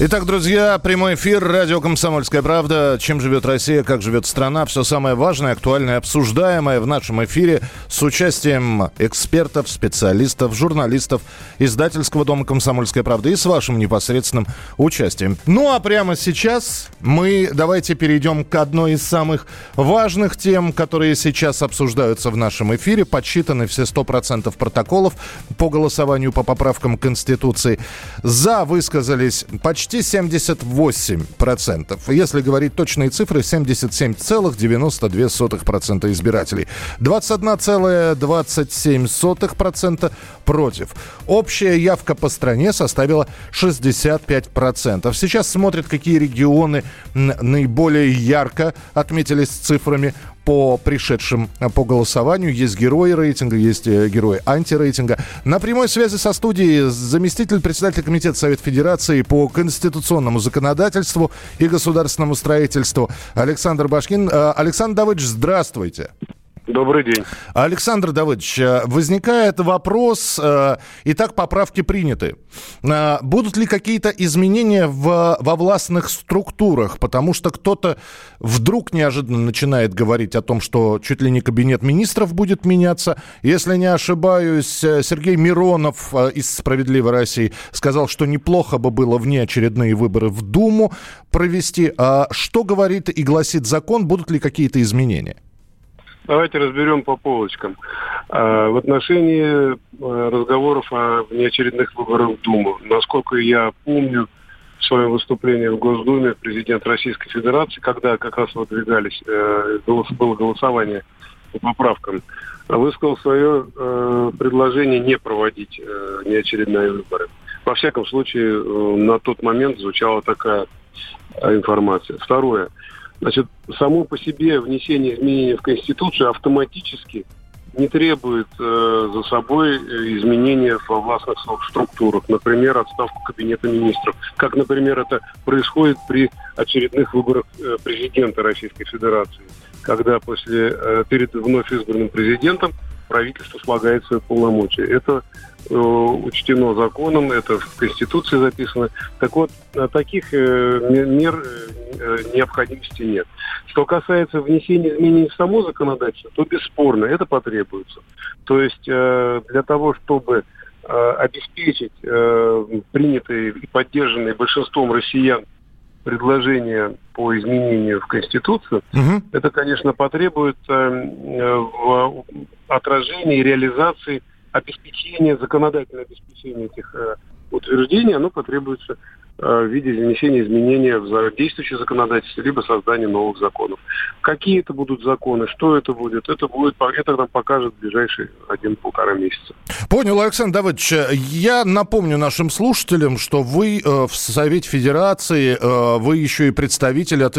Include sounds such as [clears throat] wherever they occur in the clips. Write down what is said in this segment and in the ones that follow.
Итак, друзья, прямой эфир, радио «Комсомольская правда». Чем живет Россия, как живет страна. Все самое важное, актуальное, обсуждаемое в нашем эфире с участием экспертов, специалистов, журналистов издательского дома «Комсомольская правда» и с вашим непосредственным участием. Ну, а прямо сейчас мы давайте перейдем к одной из самых важных тем, которые сейчас обсуждаются в нашем эфире. Подсчитаны все 100% протоколов по голосованию по поправкам Конституции. За высказались почти почти 78%. Если говорить точные цифры, 77,92% избирателей. 21,27% против. Общая явка по стране составила 65%. Сейчас смотрят, какие регионы наиболее ярко отметились цифрами по пришедшим э, по голосованию. Есть герои рейтинга, есть э, герои антирейтинга. На прямой связи со студией заместитель председателя Комитета Совет Федерации по конституционному законодательству и государственному строительству Александр Башкин. Э, Александр Давыдович, здравствуйте. Добрый день. Александр Давыдович, э, возникает вопрос, э, итак, поправки приняты. Э, будут ли какие-то изменения в, во властных структурах? Потому что кто-то вдруг неожиданно начинает говорить о том, что чуть ли не кабинет министров будет меняться. Если не ошибаюсь, Сергей Миронов из «Справедливой России» сказал, что неплохо бы было внеочередные выборы в Думу провести. А что говорит и гласит закон? Будут ли какие-то изменения? Давайте разберем по полочкам. А, в отношении а, разговоров о внеочередных выборах в Думу, насколько я помню, в своем выступлении в Госдуме президент Российской Федерации, когда как раз выдвигались, э, было голосование по поправкам, высказал свое э, предложение не проводить э, неочередные выборы. Во всяком случае, на тот момент звучала такая информация. Второе. Значит, само по себе внесение изменений в Конституцию автоматически не требует э, за собой э, изменения во властных структурах, например, отставку Кабинета министров, как, например, это происходит при очередных выборах э, президента Российской Федерации, когда после, э, перед вновь избранным президентом правительство слагает свои полномочия. Это учтено законом, это в Конституции записано. Так вот, таких э, мер э, необходимости нет. Что касается внесения изменений в само законодательство, то бесспорно это потребуется. То есть э, для того, чтобы э, обеспечить э, принятые и поддержанные большинством россиян предложения по изменению в Конституцию, угу. это, конечно, потребует э, в отражении и реализации обеспечения, законодательного обеспечения этих э, утверждений, оно потребуется в виде внесения изменения в действующее законодательство, либо создания новых законов. Какие это будут законы, что это будет, это будет, это нам покажет в ближайшие один-полтора месяца. Понял, Александр Давыдович. Я напомню нашим слушателям, что вы э, в Совете Федерации, э, вы еще и представитель от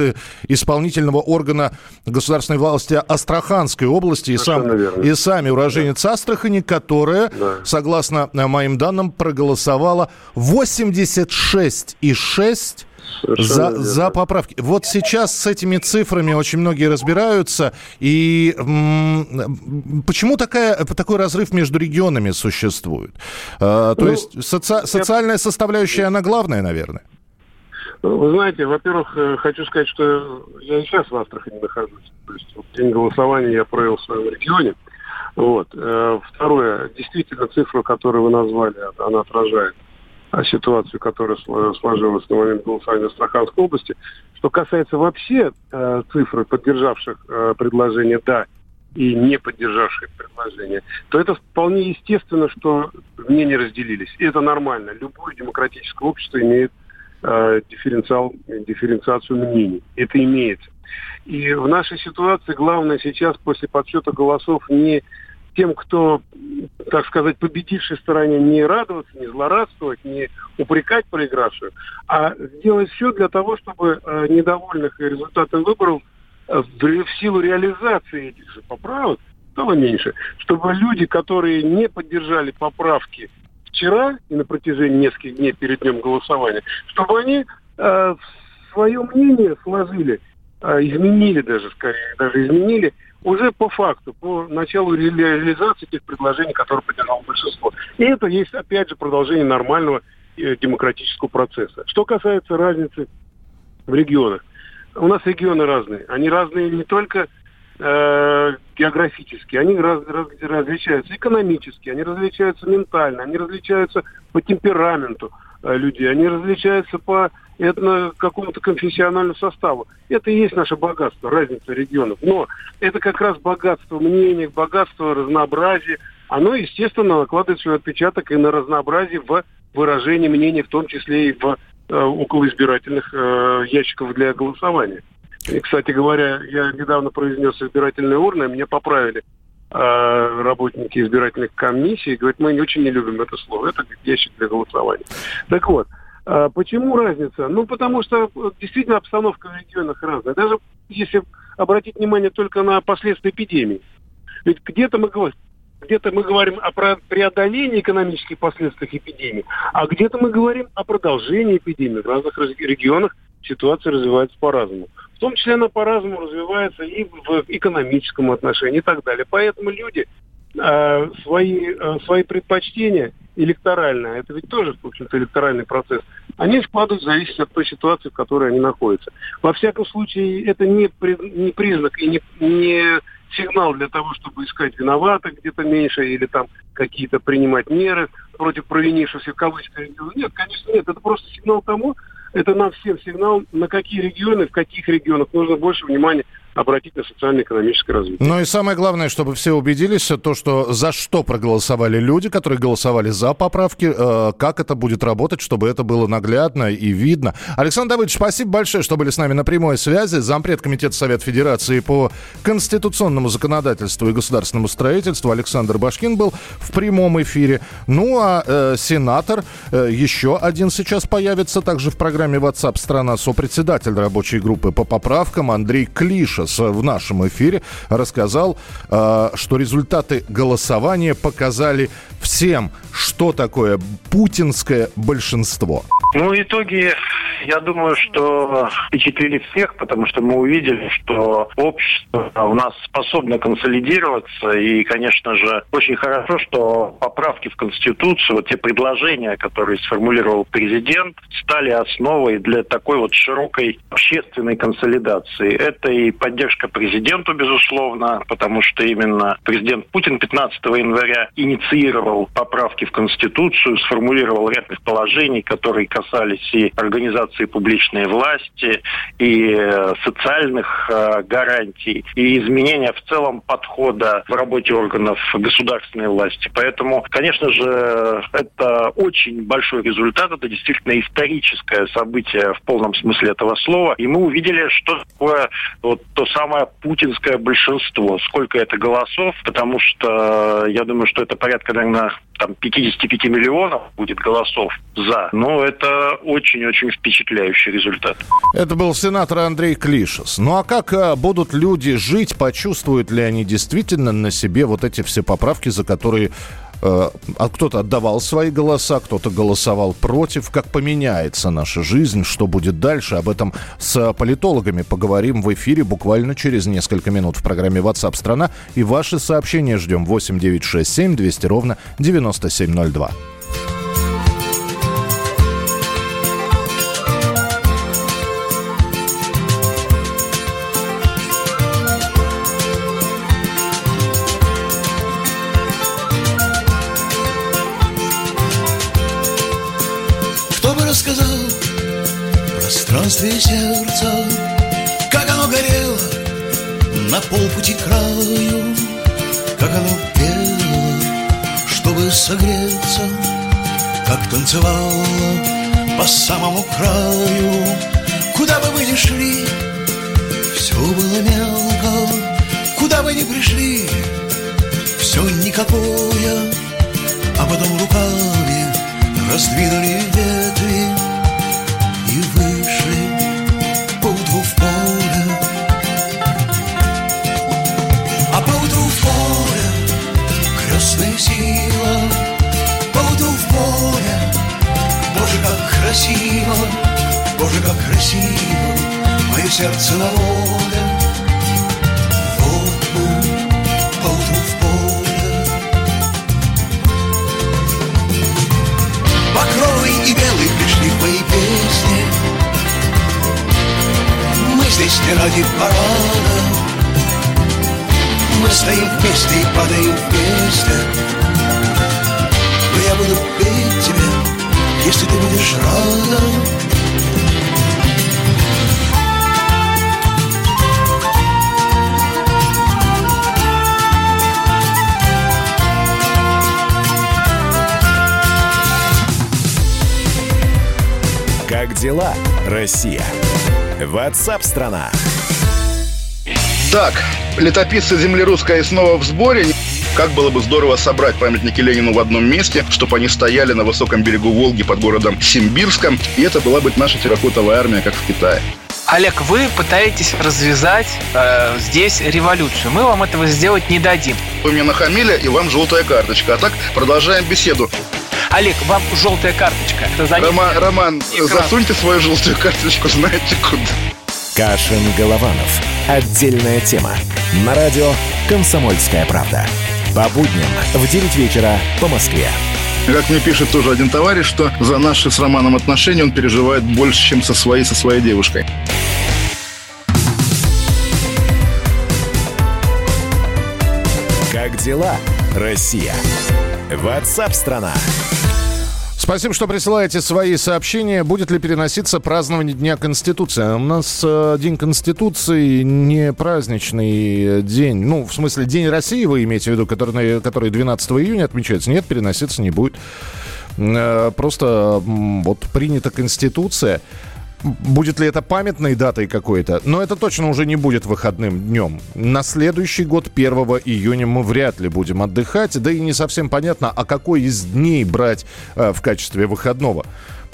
исполнительного органа государственной власти Астраханской области и, сам, и сами уроженец да. Астрахани, которая, да. согласно моим данным, проголосовала 86 6 и 6 за, за поправки. Вот сейчас с этими цифрами очень многие разбираются. И м- почему такая, такой разрыв между регионами существует? А, то ну, есть соци- социальная составляющая, она главная, наверное? Вы знаете, во-первых, э, хочу сказать, что я сейчас в Астрахани нахожусь. То есть вот день голосования я провел в своем регионе. Вот. Э, второе, действительно, цифра, которую вы назвали, она отражает ситуацию, которая сложилась на момент голосования в Астраханской области. Что касается вообще э, цифры, поддержавших э, предложение «да» и не поддержавших предложение, то это вполне естественно, что мнения разделились. И это нормально. Любое демократическое общество имеет э, дифференциал, дифференциацию мнений. Это имеется. И в нашей ситуации главное сейчас после подсчета голосов не тем, кто, так сказать, победившей стороне не радоваться, не злорадствовать, не упрекать проигравшую, а сделать все для того, чтобы э, недовольных результатом выборов э, в силу реализации этих же поправок стало меньше, чтобы люди, которые не поддержали поправки вчера и на протяжении нескольких дней перед днем голосования, чтобы они э, свое мнение сложили, э, изменили даже, скорее, даже изменили уже по факту, по началу реализации тех предложений, которые поддержало большинство. И это есть, опять же, продолжение нормального э, демократического процесса. Что касается разницы в регионах. У нас регионы разные. Они разные не только э, географически, они раз, раз, различаются экономически, они различаются ментально, они различаются по темпераменту людей, они различаются по этно какому-то конфессиональному составу. Это и есть наше богатство, разница регионов. Но это как раз богатство мнений, богатство разнообразия. Оно, естественно, накладывает свой отпечаток и на разнообразие в выражении мнений, в том числе и в э, около избирательных э, ящиков для голосования. И, кстати говоря, я недавно произнес избирательные урны, меня поправили э, работники избирательных комиссий, говорят, мы не очень не любим это слово, это ящик для голосования. Так вот, э, почему разница? Ну, потому что действительно обстановка в регионах разная. Даже если обратить внимание только на последствия эпидемии. Ведь где-то мы говорим, где-то мы говорим о преодолении экономических последствий эпидемии, а где-то мы говорим о продолжении эпидемии. В разных регионах ситуация развивается по-разному. Том числе она по-разному развивается и в экономическом отношении и так далее. Поэтому люди э, свои, э, свои предпочтения электоральные, это ведь тоже, в общем-то, электоральный процесс, они складывают в зависимости от той ситуации, в которой они находятся. Во всяком случае, это не, при, не признак и не, не сигнал для того, чтобы искать виноватых где-то меньше или там какие-то принимать меры против провинившихся в кавычках. Нет, конечно, нет. Это просто сигнал тому, это нам всем сигнал, на какие регионы, в каких регионах нужно больше внимания обратить на социально-экономическое развитие. Ну и самое главное, чтобы все убедились, то, что за что проголосовали люди, которые голосовали за поправки, э, как это будет работать, чтобы это было наглядно и видно. Александр Давыдович, спасибо большое, что были с нами на прямой связи. Зампред Комитета Совет Федерации по конституционному законодательству и государственному строительству Александр Башкин был в прямом эфире. Ну а э, сенатор э, еще один сейчас появится также в программе WhatsApp страна сопредседатель рабочей группы по поправкам Андрей Клиша в нашем эфире рассказал, э, что результаты голосования показали всем, что такое путинское большинство. Ну, итоги, я думаю, что впечатлили всех, потому что мы увидели, что общество у нас способно консолидироваться. И, конечно же, очень хорошо, что поправки в Конституцию, вот те предложения, которые сформулировал президент, стали основой для такой вот широкой общественной консолидации. Это и поддержка президенту, безусловно, потому что именно президент Путин 15 января инициировал поправки в Конституцию, сформулировал ряд положений, которые касались и организации публичной власти, и э, социальных э, гарантий, и изменения в целом подхода в работе органов государственной власти. Поэтому, конечно же, это очень большой результат, это действительно историческое событие в полном смысле этого слова. И мы увидели, что такое вот то самое путинское большинство, сколько это голосов, потому что я думаю, что это порядка, наверное, там 55 миллионов будет голосов за. Но это очень-очень впечатляющий результат. Это был сенатор Андрей Клишес. Ну а как а, будут люди жить, почувствуют ли они действительно на себе вот эти все поправки, за которые э, кто-то отдавал свои голоса, кто-то голосовал против. Как поменяется наша жизнь, что будет дальше? Об этом с политологами поговорим в эфире буквально через несколько минут в программе WhatsApp страна. И ваши сообщения ждем 8 9 6 7 200 ровно 9702. Пространстве сердца, как оно горело на полпути краю, как оно пело, чтобы согреться, как танцевало по самому краю. Куда бы вы ни шли, все было мелко, куда бы ни пришли, все никакое, а потом руками раздвинули ветви красиво Мое сердце на воле. Вот мы по утру в поле. Покровый и белый пришли в мои песни Мы здесь не ради парада. Мы стоим вместе и падаем вместе Но я буду петь тебе, если ты будешь рада Как дела, Россия? Ватсап-страна! Так, летописцы земли русской снова в сборе. Как было бы здорово собрать памятники Ленину в одном месте, чтобы они стояли на высоком берегу Волги под городом Симбирском, и это была бы наша терракотовая армия, как в Китае. Олег, вы пытаетесь развязать э, здесь революцию. Мы вам этого сделать не дадим. Вы мне нахамили, и вам желтая карточка. А так продолжаем беседу. Олег, вам желтая карточка. Роман, Роман засуньте свою желтую карточку, знаете куда. Кашин-Голованов. Отдельная тема. На радио «Комсомольская правда». По будням в 9 вечера по Москве. Как мне пишет тоже один товарищ, что за наши с Романом отношения он переживает больше, чем со своей, со своей девушкой. Как дела, Россия? Ватсап-страна! Спасибо, что присылаете свои сообщения. Будет ли переноситься празднование Дня Конституции? У нас э, День Конституции не праздничный день. Ну, в смысле, День России вы имеете в виду, который, который 12 июня отмечается? Нет, переноситься не будет. Э, просто вот принята Конституция. Будет ли это памятной датой какой-то? Но это точно уже не будет выходным днем. На следующий год, 1 июня, мы вряд ли будем отдыхать. Да и не совсем понятно, а какой из дней брать э, в качестве выходного.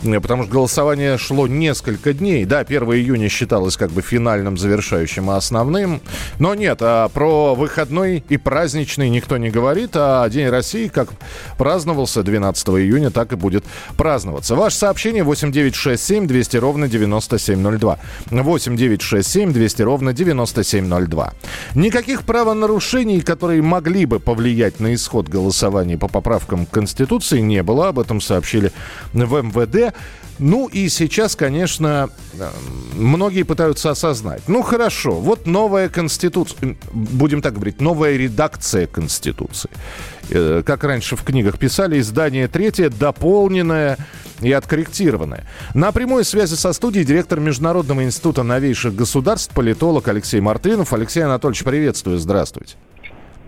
Э, потому что голосование шло несколько дней. Да, 1 июня считалось как бы финальным, завершающим и основным. Но нет, а про выходной и праздничный никто не говорит, а День России, как праздновался 12 июня, так и будет праздноваться. Ваше сообщение 8967 200 ровно 9702. 8967 200 ровно 9702. Никаких правонарушений, которые могли бы повлиять на исход голосования по поправкам к Конституции, не было. Об этом сообщили в МВД. Ну и сейчас, конечно, э, многие пытаются осознать. Ну хорошо, вот новая конституция, будем так говорить, новая редакция конституции. Э, как раньше в книгах писали, издание третье, дополненное и откорректированное. На прямой связи со студией директор Международного института новейших государств, политолог Алексей Мартынов. Алексей Анатольевич, приветствую, здравствуйте.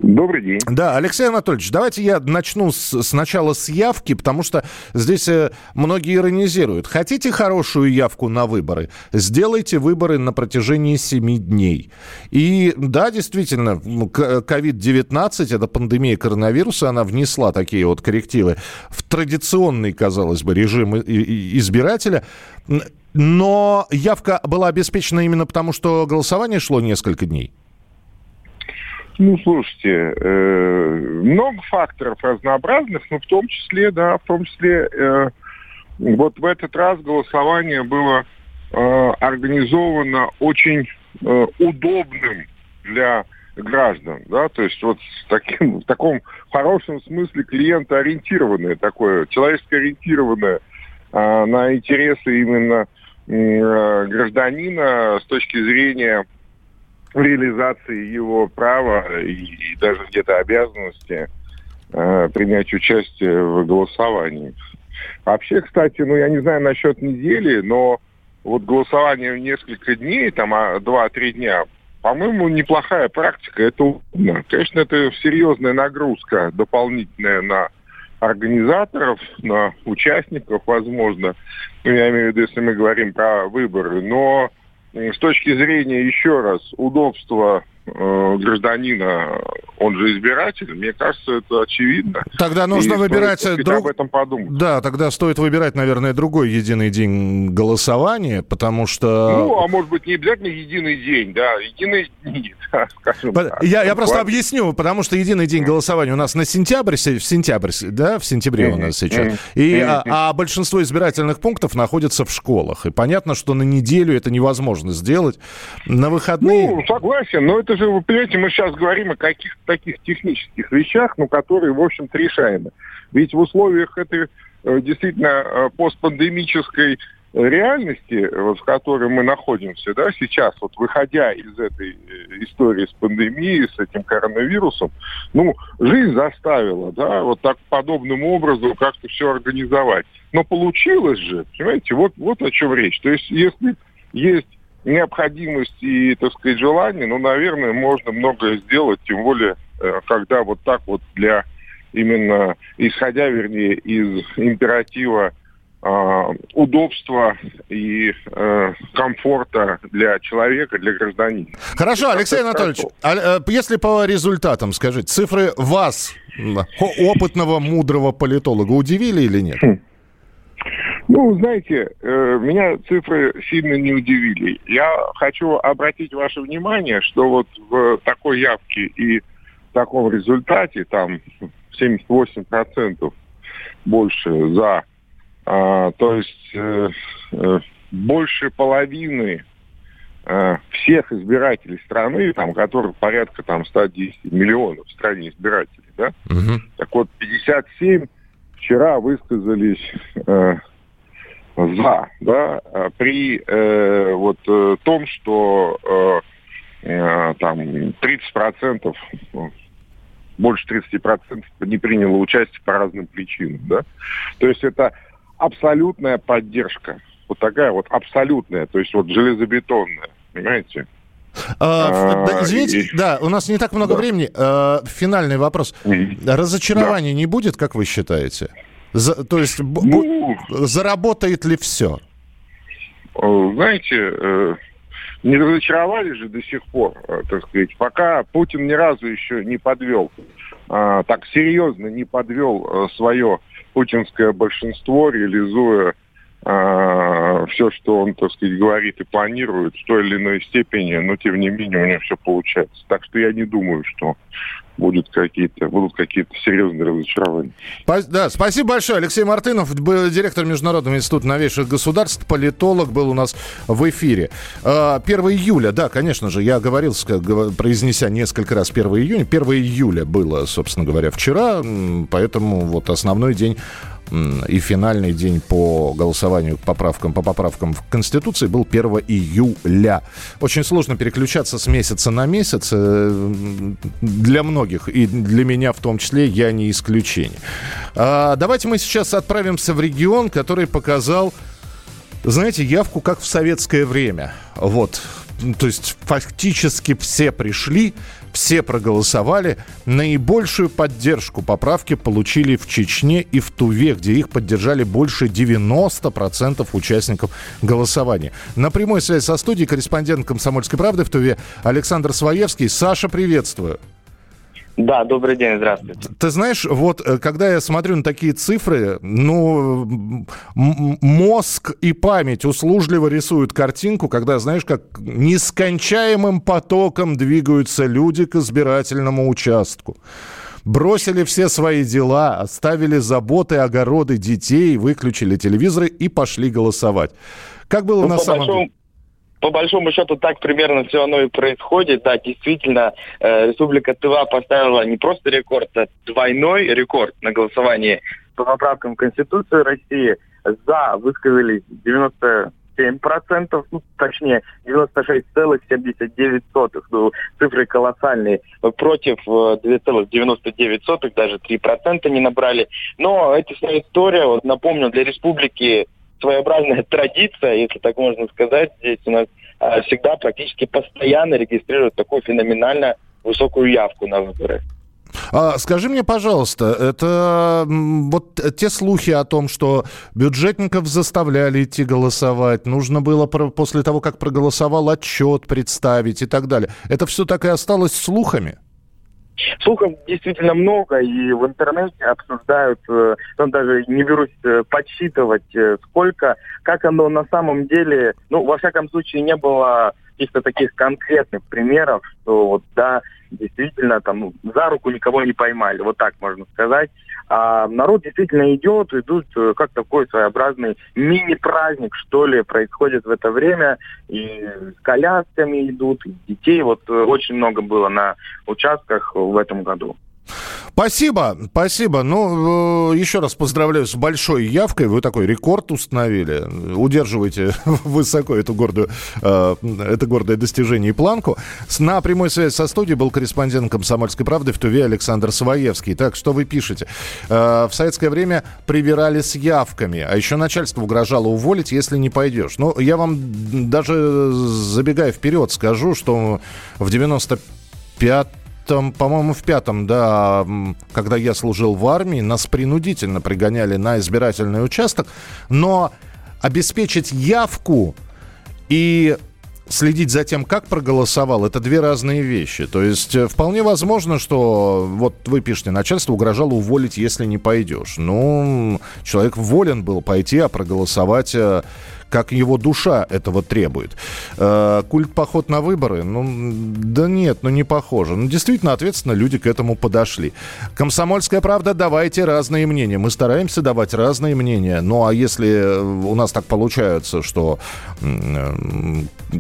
Добрый день. Да, Алексей Анатольевич, давайте я начну с, сначала с явки, потому что здесь э, многие иронизируют. Хотите хорошую явку на выборы? Сделайте выборы на протяжении 7 дней. И да, действительно, COVID-19, это пандемия коронавируса, она внесла такие вот коррективы в традиционный, казалось бы, режим избирателя. Но явка была обеспечена именно потому, что голосование шло несколько дней. Ну, слушайте, э, много факторов разнообразных, но в том числе, да, в том числе, э, вот в этот раз голосование было э, организовано очень э, удобным для граждан, да, то есть вот с таким, в таком хорошем смысле клиентоориентированное такое, человеческо-ориентированное э, на интересы именно э, гражданина с точки зрения реализации его права и, даже где-то обязанности э, принять участие в голосовании. Вообще, кстати, ну я не знаю насчет недели, но вот голосование в несколько дней, там а, два-три дня, по-моему, неплохая практика. Это удобно. Конечно, это серьезная нагрузка дополнительная на организаторов, на участников, возможно. Ну, я имею в виду, если мы говорим про выборы. Но с точки зрения, еще раз, удобства э, гражданина, он же избиратель, мне кажется, это очевидно. Тогда нужно И выбирать стоит друг... об этом подумать. Да, тогда стоит выбирать, наверное, другой единый день голосования, потому что... Ну, а может быть, не обязательно единый день, да, единый [laughs] день, да, скажем По- так. Я, я просто Ладно. объясню, потому что единый день голосования у нас на сентябрь, се- в сентябрь, да, в сентябре у нас сейчас. И, а, а большинство избирательных пунктов находятся в школах. И понятно, что на неделю это невозможно сделать. На выходные... Ну, согласен, но это же, вы понимаете, мы сейчас говорим о каких-то таких технических вещах, ну, которые, в общем-то, решаемы. Ведь в условиях этой э, действительно э, постпандемической реальности, вот, в которой мы находимся, да, сейчас, вот выходя из этой э, истории с пандемией, с этим коронавирусом, ну, жизнь заставила, да, вот так подобным образом как-то все организовать. Но получилось же, понимаете, вот, вот о чем речь. То есть, если есть необходимость и, так сказать, желание, ну, наверное, можно многое сделать, тем более, э, когда вот так вот для именно, исходя, вернее, из императива а, удобства и э, комфорта для человека, для гражданина. Хорошо, Алексей как-то Анатольевич, а, э, если по результатам, скажите, цифры вас, опытного, мудрого политолога, удивили или нет? Ну, знаете, э, меня цифры сильно не удивили. Я хочу обратить ваше внимание, что вот в такой явке и в таком результате, там 78% больше за, а, то есть э, э, больше половины всех избирателей страны, там, которых порядка там 110 миллионов в стране избирателей, да, Мгм. так вот, 57 вчера высказались за, да, а при э, вот э, том, что э, э, там 30%, ну, больше 30% не приняло участие по разным причинам, да. То есть это абсолютная поддержка. Вот такая вот абсолютная, то есть вот железобетонная, понимаете? А, А, да, извините, и- да, у нас не так много Да. времени. А, Финальный вопрос. Разочарования не будет, как вы считаете? За- то есть б- Ну, заработает ли все? Э, знаете, э, не разочаровали же до сих пор, э, так сказать, пока Путин ни разу еще не подвел, так серьезно не подвел свое путинское большинство, реализуя все, что он, так сказать, говорит и планирует в той или иной степени, но тем не менее у него все получается. Так что я не думаю, что будет какие-то, будут какие-то серьезные разочарования. Да, спасибо большое. Алексей Мартынов, был директор Международного института новейших государств, политолог, был у нас в эфире. А, 1 июля, да, конечно же, я говорил, произнеся несколько раз 1 июня. 1 июля было, собственно говоря, вчера, поэтому вот основной день и финальный день по голосованию к поправкам, по поправкам в Конституции был 1 июля. Очень сложно переключаться с месяца на месяц. э, Для многих, и для меня в том числе, я не исключение. А, Давайте мы сейчас отправимся в регион, который показал знаете, явку как в советское время. Вот. То есть фактически все пришли, все проголосовали. Наибольшую поддержку поправки получили в Чечне и в Туве, где их поддержали больше 90% участников голосования. На прямой связи со студией корреспондент «Комсомольской правды» в Туве Александр Своевский. Саша, приветствую. Да, добрый день, здравствуйте. Ты знаешь, вот э, когда я смотрю на такие цифры, ну, мозг и память услужливо рисуют картинку, когда, знаешь, как нескончаемым потоком двигаются люди к избирательному участку. Бросили все свои дела, оставили заботы, огороды, детей, выключили телевизоры и пошли голосовать. Как было Ну, на самом большому- деле? По большому счету так примерно все оно и происходит. Да, действительно, э, Республика Тыва поставила не просто рекорд, а двойной рекорд на голосовании по поправкам в Конституцию России. За высказались 97%, ну, точнее, 96,79%. Ну, цифры колоссальные. Против э, 2,99, даже 3% не набрали. Но это вся история, вот напомню, для республики своеобразная [laughs] традиция, если так можно сказать. Здесь у нас э, всегда практически постоянно регистрируют такую феноменально высокую явку на выборы. А, скажи мне, пожалуйста, это вот те слухи о том, что бюджетников заставляли идти голосовать, нужно было после того, как проголосовал, отчет представить и так далее. Это все так и осталось слухами? Слухов действительно много, и в интернете обсуждают, э, там даже не берусь э, подсчитывать, э, сколько, как оно на самом деле, ну, во всяком случае, не было каких-то таких конкретных примеров, что вот, да, действительно там ну, за руку никого не поймали, вот так можно сказать. А народ действительно идет, идут э, как такой своеобразный мини-праздник, что ли, происходит в это время. И с колясками идут, и детей вот э, очень много было на участках в этом году. Спасибо, спасибо. Ну, э, еще раз поздравляю с большой явкой. Вы такой рекорд установили. Удерживайте [laughs] высоко эту гордую, э, это гордое достижение и планку. На прямой связи со студией был корреспондент «Комсомольской правды» в Туве Александр Своевский. Так, что вы пишете? Э, в советское время привирали с явками, а еще начальство угрожало уволить, если не пойдешь. Ну, я вам даже забегая вперед скажу, что в 95 пятом, по-моему, в пятом, да, когда я служил в армии, нас принудительно пригоняли на избирательный участок, но обеспечить явку и следить за тем, как проголосовал, это две разные вещи. То есть э, вполне возможно, что вот вы пишете, начальство угрожало уволить, если не пойдешь. Ну, человек волен был пойти, а проголосовать э, как его душа этого требует. Э, культ поход на выборы? Ну, да нет, ну не похоже. Ну, действительно, ответственно люди к этому подошли. Комсомольская правда, давайте разные мнения. Мы стараемся давать разные мнения. Ну, а если у нас так получается, что э,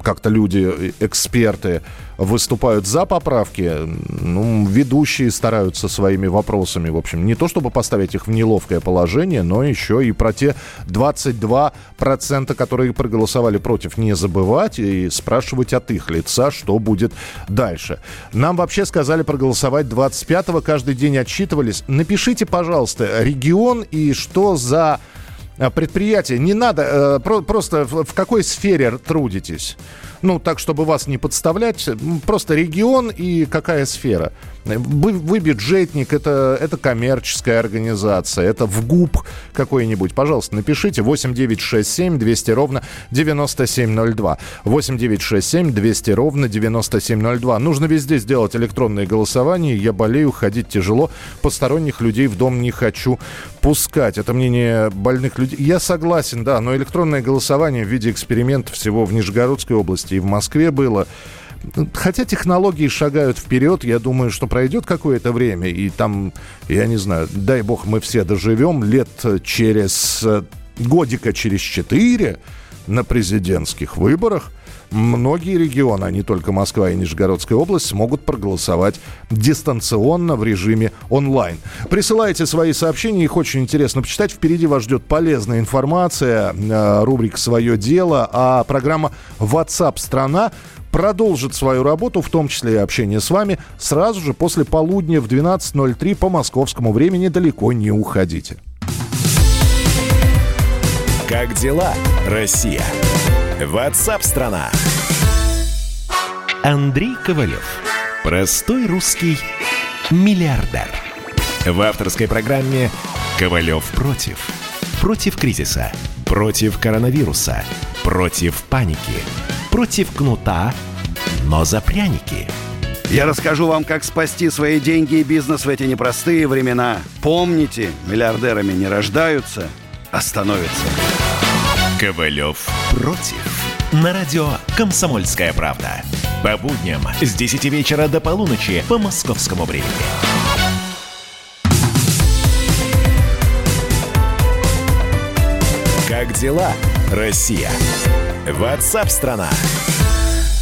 как-то люди, эксперты, выступают за поправки, ну, ведущие стараются своими вопросами, в общем, не то чтобы поставить их в неловкое положение, но еще и про те 22%, которые проголосовали против, не забывать и спрашивать от их лица, что будет дальше. Нам вообще сказали проголосовать 25-го, каждый день отчитывались. Напишите, пожалуйста, регион и что за э, предприятие. Не надо, э, просто в какой сфере трудитесь ну, так, чтобы вас не подставлять, просто регион и какая сфера. Вы, вы бюджетник, это, это коммерческая организация, это в ГУП какой-нибудь. Пожалуйста, напишите 8967 200 ровно 9702. 8967 200 ровно 9702. Нужно везде сделать электронное голосование. Я болею, ходить тяжело. Посторонних людей в дом не хочу пускать. Это мнение больных людей. Я согласен, да, но электронное голосование в виде эксперимента всего в Нижегородской области и в Москве было. Хотя технологии шагают вперед, я думаю, что пройдет какое-то время, и там, я не знаю, дай бог мы все доживем лет через э, годика через четыре на президентских выборах – многие регионы, а не только Москва и Нижегородская область, смогут проголосовать дистанционно в режиме онлайн. Присылайте свои сообщения, их очень интересно почитать. Впереди вас ждет полезная информация, э, рубрика «Свое дело», а программа WhatsApp страна продолжит свою работу, в том числе и общение с вами, сразу же после полудня в 12.03 по московскому времени. Далеко не уходите. Как дела, Россия? Ватсап-страна! Андрей Ковалев. Простой русский миллиардер. В авторской программе «Ковалев против». Против кризиса. Против коронавируса. Против паники. Против кнута, но за пряники. Я расскажу вам, как спасти свои деньги и бизнес в эти непростые времена. Помните, миллиардерами не рождаются, а становятся. Ковалев против. На радио «Комсомольская правда». По будням с 10 вечера до полуночи по московскому времени. Как дела, Россия? Ватсап-страна! страна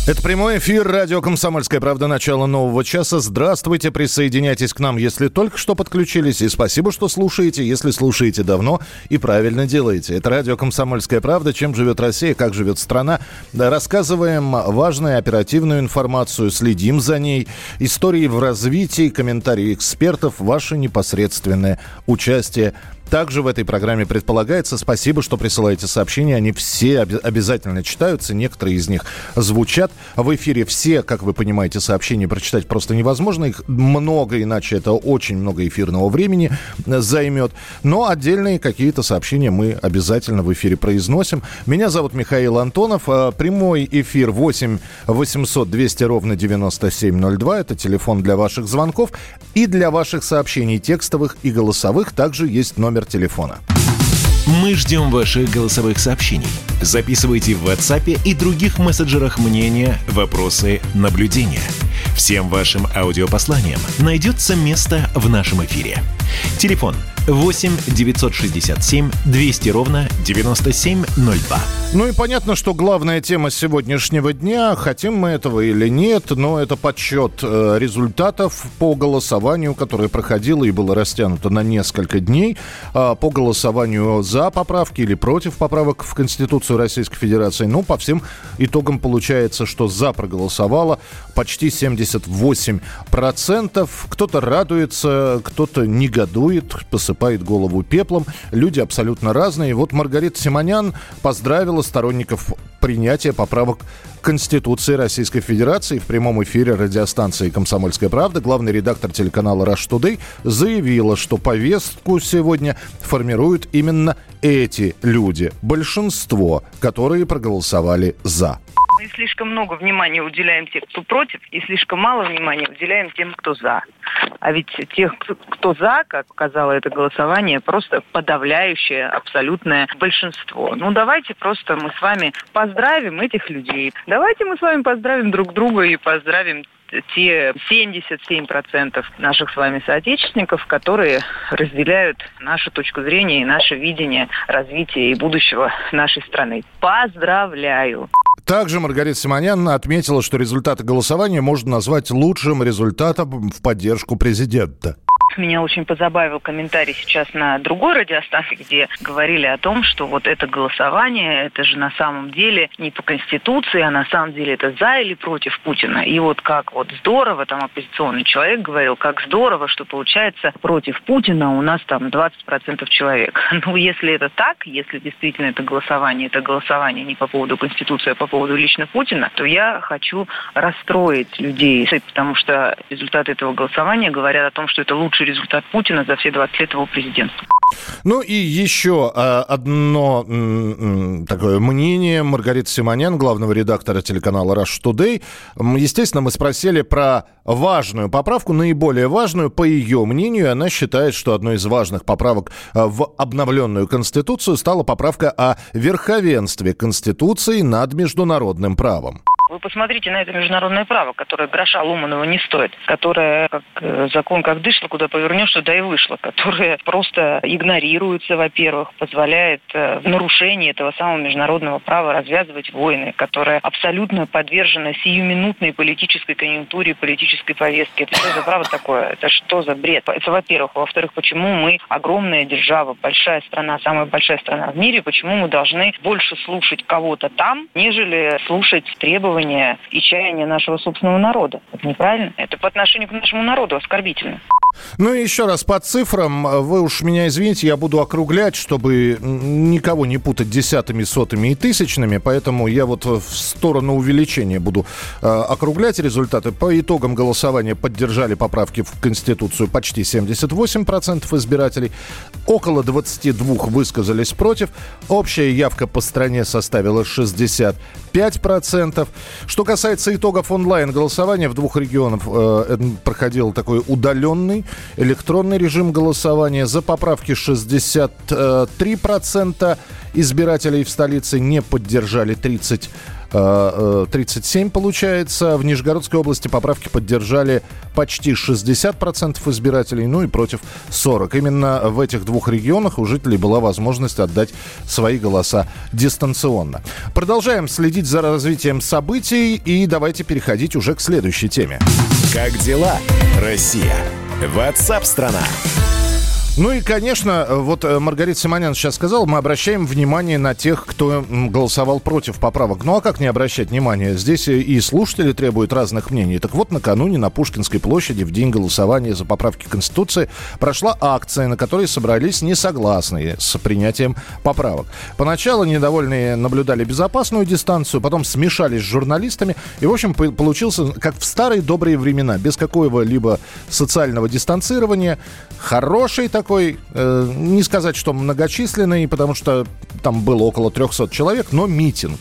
это прямой эфир радио «Комсомольская правда». Начало нового часа. Здравствуйте, присоединяйтесь к нам, если только что подключились. И спасибо, что слушаете, если слушаете давно и правильно делаете. Это радио «Комсомольская правда». Чем живет Россия, как живет страна. Рассказываем важную оперативную информацию, следим за ней. Истории в развитии, комментарии экспертов, ваше непосредственное участие также в этой программе предполагается. Спасибо, что присылаете сообщения. Они все обязательно читаются. Некоторые из них звучат в эфире. Все, как вы понимаете, сообщения прочитать просто невозможно. Их много, иначе это очень много эфирного времени займет. Но отдельные какие-то сообщения мы обязательно в эфире произносим. Меня зовут Михаил Антонов. А, прямой эфир 8 800 200 ровно 9702. Это телефон для ваших звонков. И для ваших сообщений текстовых и голосовых также есть номер телефона. Мы ждем ваших голосовых сообщений. Записывайте в WhatsApp и других мессенджерах мнения, вопросы, наблюдения. Всем вашим аудиопосланиям найдется место в нашем эфире. Телефон 8 967 200 ровно 9702. Ну и понятно, что главная тема сегодняшнего дня, хотим мы этого или нет, но это подсчет э, результатов по голосованию, которое проходило и было растянуто на несколько дней, а, по голосованию за поправки или против поправок в Конституцию Российской Федерации. Ну, по всем итогам получается, что за проголосовало почти 78%. Кто-то радуется, кто-то негодует, посылает посыпает голову пеплом. Люди абсолютно разные. Вот Маргарита Симонян поздравила сторонников принятия поправок Конституции Российской Федерации в прямом эфире радиостанции «Комсомольская правда». Главный редактор телеканала «Раш Тудей» заявила, что повестку сегодня формируют именно эти люди. Большинство, которые проголосовали «за». Мы слишком много внимания уделяем тем, кто против, и слишком мало внимания уделяем тем, кто за. А ведь тех, кто за, как показало это голосование, просто подавляющее абсолютное большинство. Ну, давайте просто мы с вами поздравим этих людей. Давайте мы с вами поздравим друг друга и поздравим те 77% наших с вами соотечественников, которые разделяют нашу точку зрения и наше видение развития и будущего нашей страны. Поздравляю! Также Маргарита Симонян отметила, что результаты голосования можно назвать лучшим результатом в поддержку президента. Меня очень позабавил комментарий сейчас на другой радиостанции, где говорили о том, что вот это голосование, это же на самом деле не по Конституции, а на самом деле это за или против Путина. И вот как вот здорово, там оппозиционный человек говорил, как здорово, что получается против Путина у нас там 20% человек. [laughs] Ну, если это так, если действительно это голосование, это голосование не по поводу Конституции, а по поводу лично Путина, то я хочу расстроить людей, потому что результаты этого голосования говорят о том, что это лучше лучший результат Путина за все 20 лет его президентства. Ну и еще а, одно такое мнение Маргариты Симонян, главного редактора телеканала Rush Today. Естественно, мы спросили про важную поправку, наиболее важную, по ее мнению. Она считает, что одной из важных поправок а, в обновленную Конституцию стала поправка о верховенстве Конституции над международным правом. Посмотрите на это международное право, которое гроша ломаного не стоит, которое как э, закон как дышло, куда повернешь, туда и вышло, которое просто игнорируется, во-первых, позволяет э, в нарушении этого самого международного права развязывать войны, которое абсолютно подвержено сиюминутной политической конъюнктуре, политической повестке. Это что за право такое? Это что за бред? Это, во-первых. Во-вторых, почему мы огромная держава, большая страна, самая большая страна в мире, почему мы должны больше слушать кого-то там, нежели слушать требования требования и чаяния нашего собственного народа. Это неправильно. Это по отношению к нашему народу оскорбительно. Ну и еще раз по цифрам. Вы уж меня извините, я буду округлять, чтобы никого не путать десятыми, сотыми и тысячными. Поэтому я вот в сторону увеличения буду э, округлять результаты. По итогам голосования поддержали поправки в Конституцию почти 78% избирателей. Около 22 высказались против. Общая явка по стране составила 65%. Что касается итогов онлайн-голосования в двух регионах, э, проходил такой удаленный электронный режим голосования. За поправки 63% избирателей в столице не поддержали 30 37 э, получается. В Нижегородской области поправки поддержали почти 60% избирателей, ну и против 40. Именно в этих двух регионах у жителей была возможность отдать свои голоса дистанционно. Продолжаем следить за развитием событий и давайте переходить уже к следующей теме. Как дела, Россия? WhatsApp страна. Ну и, конечно, вот э, Маргарита Симонян сейчас сказала, мы обращаем внимание на тех, кто голосовал против поправок. Ну а как не обращать внимание? Здесь и слушатели требуют разных мнений. Так вот, накануне на Пушкинской площади в день голосования за поправки Конституции прошла акция, на которой собрались несогласные с принятием поправок. Поначалу недовольные наблюдали безопасную дистанцию, потом смешались с журналистами. И, в общем, получился, как в старые добрые времена, без какого-либо социального дистанцирования, хороший такой такой, э, не сказать, что многочисленный, потому что там было около 300 человек, но митинг.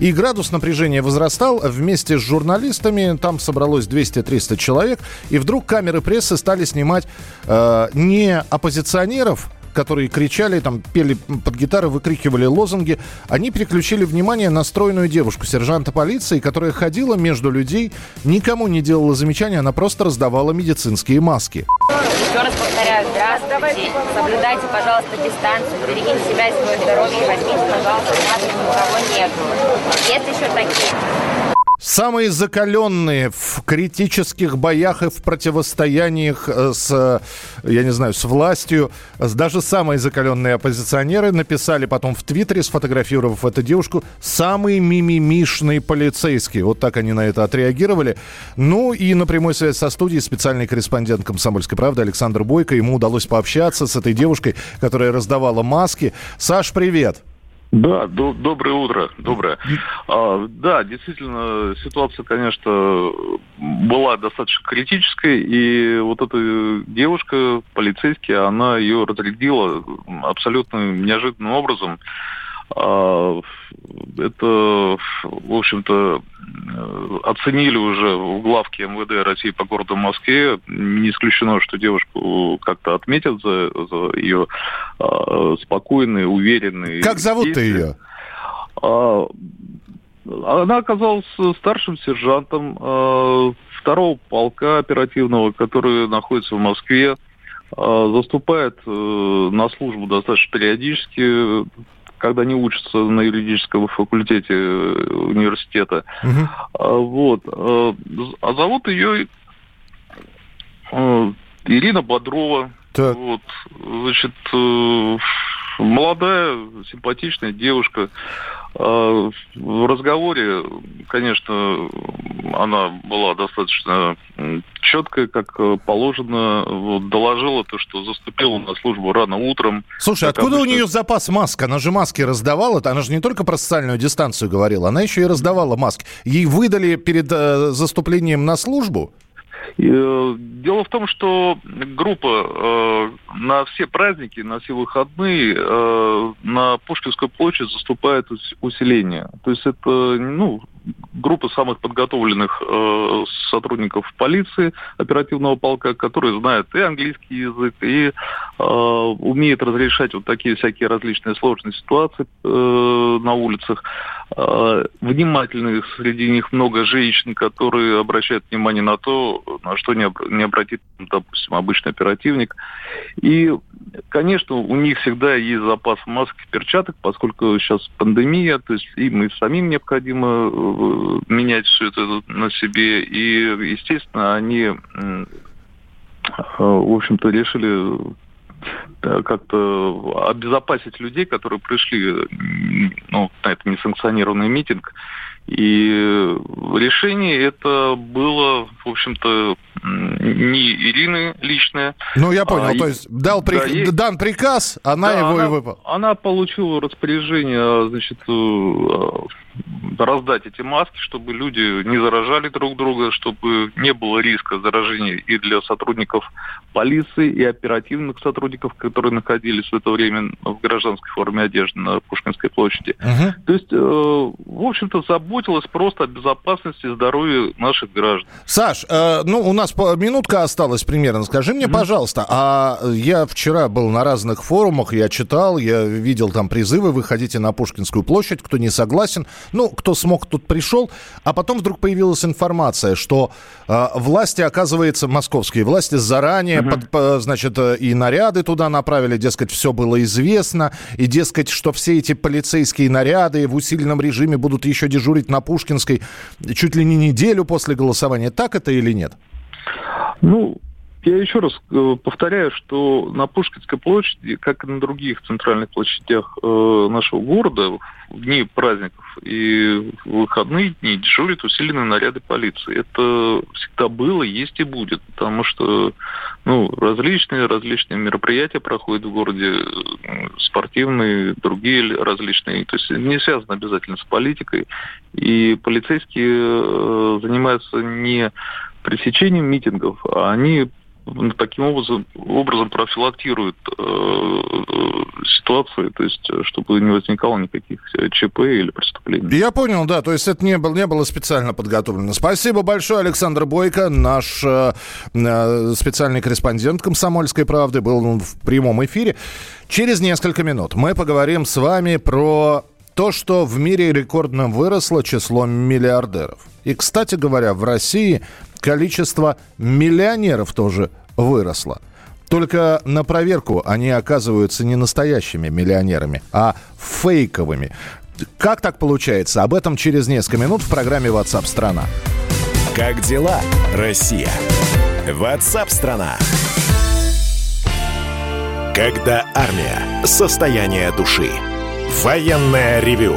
И градус напряжения возрастал. Вместе с журналистами там собралось 200-300 человек. И вдруг камеры прессы стали снимать э, не оппозиционеров, которые кричали, там, пели под гитары, выкрикивали лозунги, они переключили внимание на стройную девушку, сержанта полиции, которая ходила между людей, никому не делала замечания, она просто раздавала медицинские маски. Еще раз здравствуйте, соблюдайте, пожалуйста, дистанцию, берегите себя и свое здоровье, возьмите, пожалуйста, маски, никого нет. Есть еще такие. Самые закаленные в критических боях и в противостояниях э, с, я не знаю, с властью, даже самые закаленные оппозиционеры написали потом в Твиттере, сфотографировав эту девушку, самые мимимишные полицейские. Вот так они на это отреагировали. Ну и на прямой связь со студией специальный корреспондент «Комсомольской правды» Александр Бойко. Ему удалось пообщаться с этой девушкой, которая раздавала маски. Саш, привет! Да, до, доброе утро, доброе. А, да, действительно, ситуация, конечно, была достаточно критической, и вот эта девушка, полицейский, она ее разрядила абсолютно неожиданным образом. А, это, в общем-то, оценили уже в главке МВД России по городу Москве. Не исключено, что девушку как-то отметят за, за ее а, спокойные, уверенные. Как зовут-то ее? А, она оказалась старшим сержантом а, второго полка оперативного, который находится в Москве. А, заступает э, на службу достаточно периодически когда не учатся на юридическом факультете э, университета. Угу. Вот. Э, а зовут ее э, Ирина Бодрова. Так. Вот. Значит, молодая, симпатичная девушка. А, в разговоре, конечно, она была достаточно четкая, как положено. Вот, доложила то, что заступила на службу рано утром. Слушай, откуда обычно... у нее запас маск? Она же маски раздавала. Она же не только про социальную дистанцию говорила, она еще и раздавала маски. Ей выдали перед э, заступлением на службу? Э, дело в том, что группа э, на все праздники, на все выходные э, на Пушкинскую площадь заступает усиление. То есть это ну, группа самых подготовленных э, сотрудников полиции оперативного полка, которые знают и английский язык, и э, умеют разрешать вот такие всякие различные сложные ситуации э, на улицах. Э, внимательных среди них много женщин, которые обращают внимание на то, на что не, об, не обратит, допустим, обычный оперативник. И, конечно, у них всегда есть запас масок и перчаток, поскольку сейчас пандемия, то есть им и самим необходимо э, менять все это на себе. И, естественно, они, э, в общем-то, решили как-то обезопасить людей, которые пришли ну, на этот несанкционированный митинг. И решение это было, в общем-то, не Ирины личное. Ну, я понял, а, то есть дал при... да, ей... дан приказ, она да, его она, и выпала. Она получила распоряжение, значит, э, раздать эти маски, чтобы люди не заражали друг друга, чтобы не было риска заражения и для сотрудников полиции, и оперативных сотрудников, которые находились в это время в гражданской форме одежды на Пушкинской площади. Угу. То есть, э, в общем-то, заботилась просто о безопасности и здоровье наших граждан. Саш, э, ну, у нас минутка осталась примерно. Скажи мне, mm-hmm. пожалуйста, а я вчера был на разных форумах, я читал, я видел там призывы, выходите на Пушкинскую площадь, кто не согласен. Ну, кто смог, тут пришел. А потом вдруг появилась информация, что э, власти, оказывается, московские власти заранее, mm-hmm. под, по, значит, и наряды туда направили, дескать, все было известно, и, дескать, что все эти полицейские наряды в усиленном режиме будут еще дежурить на Пушкинской чуть ли не неделю после голосования. Так это или нет? Ну, Я еще раз э, повторяю, что на Пушкинской площади, как и на других центральных площадях э, нашего города, в дни праздников и в выходные дни дежурят усиленные наряды полиции. Это всегда было, есть и будет, потому что ну, различные, различные мероприятия проходят в городе, э, спортивные, другие различные. То есть не связано обязательно с политикой. И полицейские занимаются не пресечением митингов, а они таким образом, образом профилактирует э, э, ситуацию, то есть э, чтобы не возникало никаких э, ЧП или преступлений. Я понял, да, то есть это не, было, не было специально подготовлено. Спасибо большое, Александр Бойко, наш э, специальный корреспондент «Комсомольской правды», был в прямом эфире. Через несколько минут мы поговорим с вами про то, что в мире рекордно выросло число миллиардеров. И, кстати говоря, в России количество миллионеров тоже выросло. Только на проверку они оказываются не настоящими миллионерами, а фейковыми. Как так получается? Об этом через несколько минут в программе WhatsApp страна. Как дела, Россия? WhatsApp страна. Когда армия. Состояние души. Военное ревю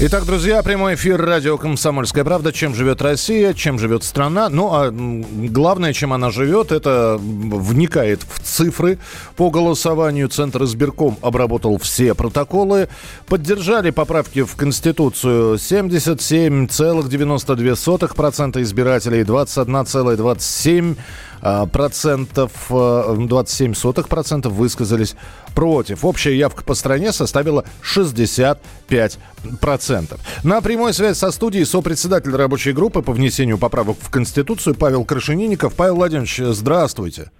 Итак, друзья, прямой эфир радио «Комсомольская правда». Чем живет Россия, чем живет страна. Ну, а главное, чем она живет, это вникает в цифры по голосованию. Центр избирком обработал все протоколы. Поддержали поправки в Конституцию 77,92% избирателей, 21,27% а, процентов, 27 а, сотых процентов высказались против. Общая явка по стране составила 65 процентов. На прямой связи со студией сопредседатель рабочей группы по внесению поправок в Конституцию Павел Крашенинников. Павел Владимирович, здравствуйте.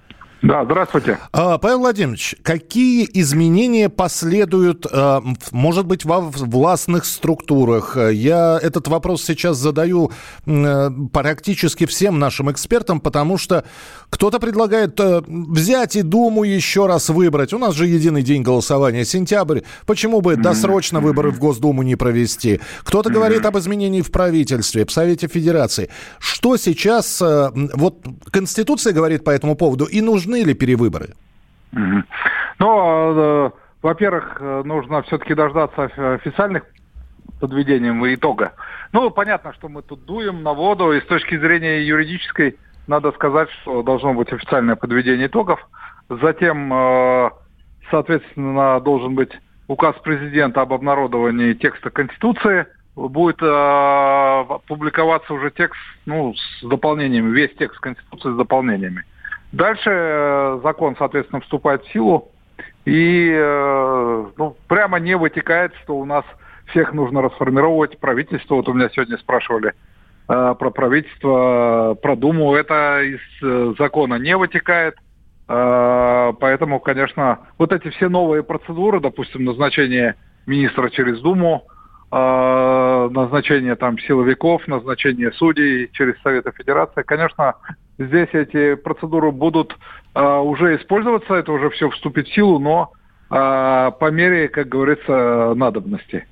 Да, здравствуйте. А, Павел Владимирович, какие изменения последуют, а, может быть, во властных структурах? Я этот вопрос сейчас задаю э, практически всем нашим экспертам, потому что кто-то предлагает э, взять и Думу еще раз выбрать. У нас же единый день голосования, сентябрь. Почему бы досрочно выборы в Госдуму не провести? Кто-то говорит об изменении в правительстве, в Совете Федерации. Что сейчас, э, вот Конституция говорит по этому поводу, и нужны нужны ли перевыборы? Ну, э, во-первых, э, нужно все-таки дождаться официальных подведений итога. Ну, понятно, что мы тут дуем на воду, и с точки зрения юридической надо сказать, что должно быть официальное подведение итогов. Затем, э, соответственно, должен быть указ президента об обнародовании текста Конституции. Будет публиковаться уже текст, ну, с дополнениями, весь текст Конституции с дополнениями. Дальше э, закон, соответственно, вступает в силу, и э, ну, прямо не вытекает, что у нас всех нужно расформировать. Правительство, вот у меня сегодня спрашивали э, про правительство, про Думу, это из закона не вытекает. Поэтому, конечно, вот эти все новые процедуры, допустим, назначение министра через Думу, назначение там силовиков, назначение судей через Советы Федерации, конечно, здесь эти процедуры будут а, уже использоваться, это уже все вступит в силу, но а, по мере, как говорится, надобности.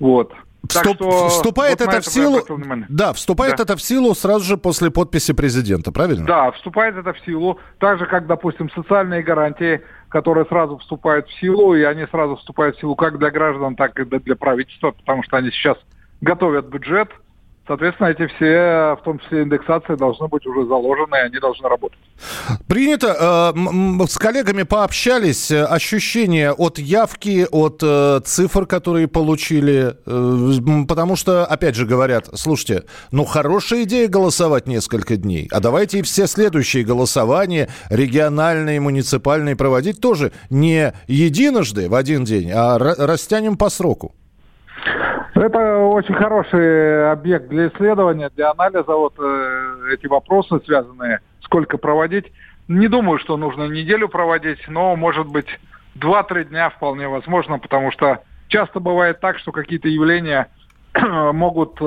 Вот. Вступ, что вступает вот это в силу. Да, вступает да. это в силу сразу же после подписи президента, правильно? Да, вступает это в силу. Так же, как, допустим, социальные гарантии, которые сразу вступают в силу, и они сразу вступают в силу как для граждан, так и для правительства, потому что они сейчас готовят бюджет, Соответственно, эти все, в том числе индексации, должны быть уже заложены, и они должны работать. Принято. Э, с коллегами пообщались. Ощущения от явки, от э, цифр, которые получили. Э, потому что, опять же, говорят, слушайте, ну хорошая идея голосовать несколько дней. А давайте и все следующие голосования, региональные, муниципальные, проводить тоже не единожды в один день, а растянем по сроку. Это очень хороший объект для исследования, для анализа. Вот э, эти вопросы связанные, сколько проводить. Не думаю, что нужно неделю проводить, но, может быть, 2-3 дня вполне возможно, потому что часто бывает так, что какие-то явления [clears throat] могут э,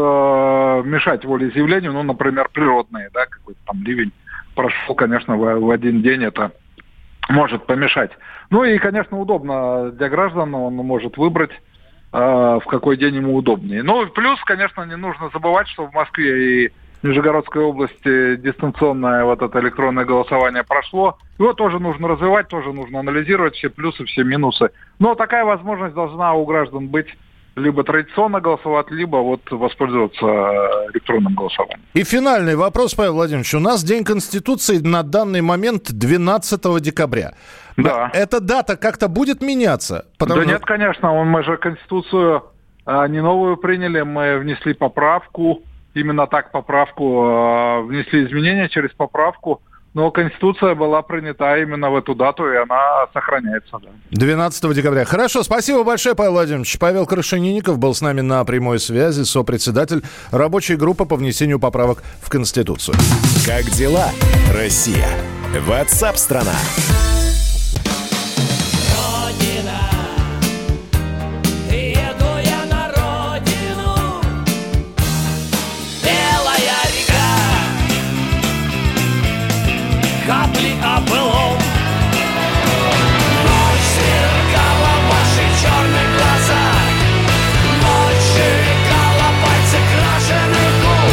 мешать волеизъявлению, ну, например, природные, да, какой-то там ливень прошел, конечно, в, в один день это может помешать. Ну и, конечно, удобно для граждан, он может выбрать в какой день ему удобнее. Ну, плюс, конечно, не нужно забывать, что в Москве и Нижегородской области дистанционное вот это электронное голосование прошло. Его тоже нужно развивать, тоже нужно анализировать все плюсы, все минусы. Но такая возможность должна у граждан быть либо традиционно голосовать, либо вот воспользоваться электронным голосованием. И финальный вопрос, Павел Владимирович. У нас День Конституции на данный момент 12 декабря. Да. Эта дата как-то будет меняться? Потому... Да нет, конечно. Мы же Конституцию а, не новую приняли, мы внесли поправку, именно так поправку, внесли изменения через поправку. Но Конституция была принята именно в эту дату, и она сохраняется. Да. 12 декабря. Хорошо, спасибо большое, Павел Владимирович. Павел Крашенинников был с нами на прямой связи, сопредседатель рабочей группы по внесению поправок в Конституцию. Как дела, Россия? Ватсап-страна!